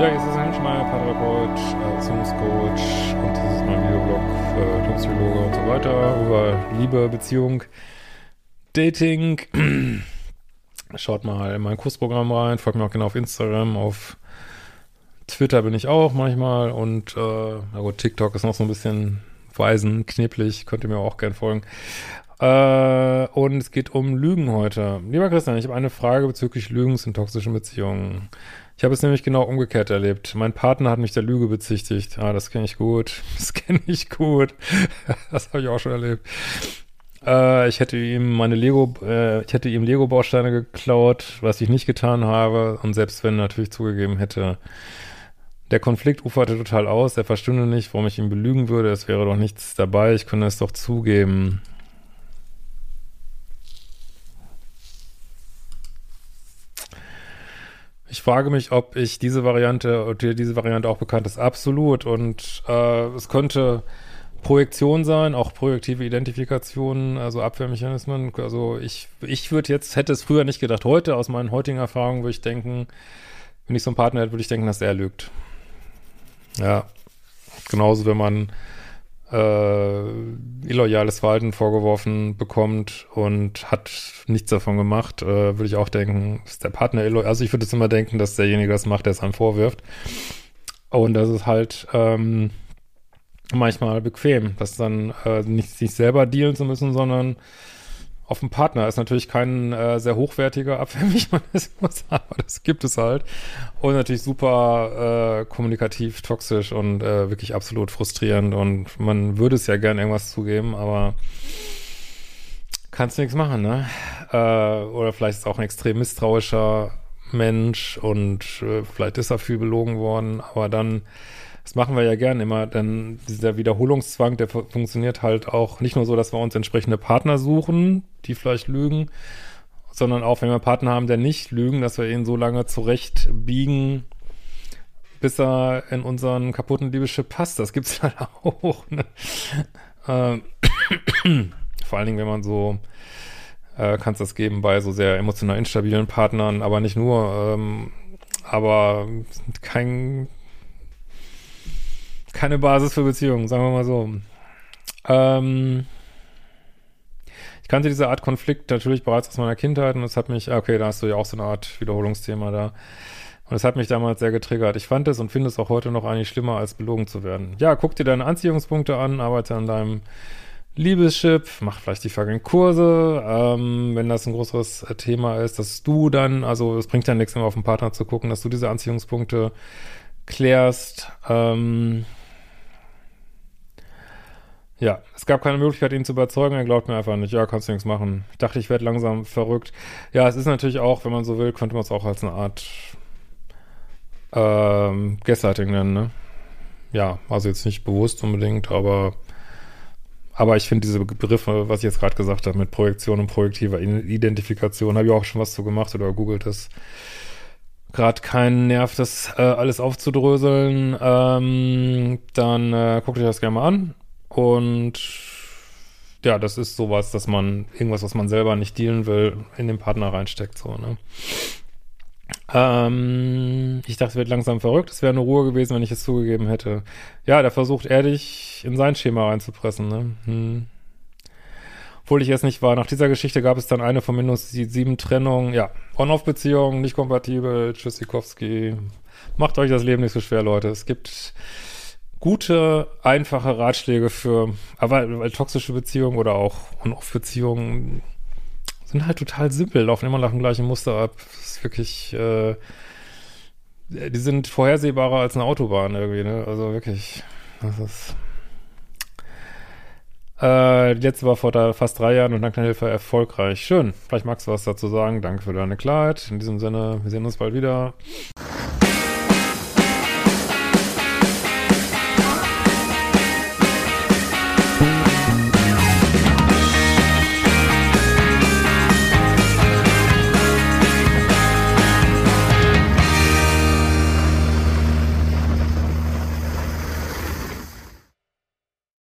Paartherapeut, Erziehungscoach und das ist mein Videoblog für Diplompsychologe und so weiter über Liebe, Beziehung, Dating. Schaut mal in mein Kursprogramm rein, folgt mir auch gerne auf Instagram, auf Twitter bin ich auch manchmal und äh, na gut, TikTok ist noch so ein bisschen weisen, kneblig, könnt ihr mir auch gerne folgen. Äh, und es geht um Lügen heute. Lieber Christian, ich habe eine Frage bezüglich Lügens in toxischen Beziehungen. Ich habe es nämlich genau umgekehrt erlebt. Mein Partner hat mich der Lüge bezichtigt. Ah, das kenne ich gut. Das kenne ich gut. das habe ich auch schon erlebt. Äh, ich hätte ihm meine Lego, äh, ich hätte ihm Lego-Bausteine geklaut, was ich nicht getan habe. Und selbst wenn natürlich zugegeben hätte, der Konflikt uferte total aus. Er verstünde nicht, warum ich ihn belügen würde. Es wäre doch nichts dabei. Ich könnte es doch zugeben. Ich frage mich, ob ich diese Variante, ob dir diese Variante auch bekannt ist. Absolut. Und äh, es könnte Projektion sein, auch projektive Identifikation, also Abwehrmechanismen. Also ich, ich würde jetzt, hätte es früher nicht gedacht. Heute, aus meinen heutigen Erfahrungen, würde ich denken, wenn ich so einen Partner hätte, würde ich denken, dass er lügt. Ja. Genauso, wenn man äh, illoyales Verhalten vorgeworfen bekommt und hat nichts davon gemacht, äh, würde ich auch denken, ist der Partner illoyal. Also ich würde jetzt immer denken, dass derjenige das macht, der es einem vorwirft. Und das ist halt ähm, manchmal bequem, dass dann äh, nicht sich selber dealen zu müssen, sondern auf dem Partner ist natürlich kein äh, sehr hochwertiger Abwehrmechanismus, aber das gibt es halt. Und natürlich super äh, kommunikativ, toxisch und äh, wirklich absolut frustrierend. Und man würde es ja gerne irgendwas zugeben, aber kannst nichts machen, ne? Äh, oder vielleicht ist auch ein extrem misstrauischer Mensch und äh, vielleicht ist er viel belogen worden, aber dann das machen wir ja gern immer, denn dieser Wiederholungszwang, der funktioniert halt auch nicht nur so, dass wir uns entsprechende Partner suchen, die vielleicht lügen, sondern auch, wenn wir Partner haben, der nicht lügen, dass wir ihn so lange zurechtbiegen, bis er in unseren kaputten Liebeschip passt. Das gibt's halt auch. Ne? Ähm, vor allen Dingen, wenn man so äh, kann es das geben bei so sehr emotional instabilen Partnern, aber nicht nur, ähm, aber kein keine Basis für Beziehungen, sagen wir mal so. Ähm, ich kannte diese Art Konflikt natürlich bereits aus meiner Kindheit und das hat mich, okay, da hast du ja auch so eine Art Wiederholungsthema da. Und das hat mich damals sehr getriggert. Ich fand es und finde es auch heute noch eigentlich schlimmer, als belogen zu werden. Ja, guck dir deine Anziehungspunkte an, arbeite an deinem Liebeschip, mach vielleicht die fucking Kurse, ähm, wenn das ein größeres Thema ist, dass du dann, also es bringt ja nichts, immer auf den Partner zu gucken, dass du diese Anziehungspunkte klärst, ähm, ja, es gab keine Möglichkeit, ihn zu überzeugen. Er glaubt mir einfach nicht. Ja, kannst du nichts machen. Ich dachte, ich werde langsam verrückt. Ja, es ist natürlich auch, wenn man so will, könnte man es auch als eine Art ähm, Gaslighting nennen, ne? Ja, also jetzt nicht bewusst unbedingt, aber aber ich finde diese Begriffe, was ich jetzt gerade gesagt habe, mit Projektion und projektiver Identifikation, habe ich auch schon was zu gemacht oder googelt das. Gerade keinen Nerv, das äh, alles aufzudröseln. Ähm, dann äh, guckt euch das gerne mal an. Und ja, das ist sowas, dass man irgendwas, was man selber nicht dealen will, in den Partner reinsteckt, so, ne? Ähm, ich dachte, es wird langsam verrückt. Es wäre eine Ruhe gewesen, wenn ich es zugegeben hätte. Ja, da versucht er dich in sein Schema reinzupressen, ne? Hm. Obwohl ich es nicht war. Nach dieser Geschichte gab es dann eine von minus sieben Trennungen. Ja, On-Off-Beziehung, nicht kompatibel, Tschüssikowski. Macht euch das Leben nicht so schwer, Leute. Es gibt gute, einfache Ratschläge für, aber weil toxische Beziehungen oder auch On-Off-Beziehungen sind halt total simpel, laufen immer nach dem gleichen Muster ab. Das ist wirklich, äh, die sind vorhersehbarer als eine Autobahn irgendwie, ne? Also wirklich, das ist. Äh, die letzte war vor fast drei Jahren und dank der Hilfe erfolgreich. Schön. Vielleicht magst du was dazu sagen. Danke für deine Klarheit. In diesem Sinne, wir sehen uns bald wieder.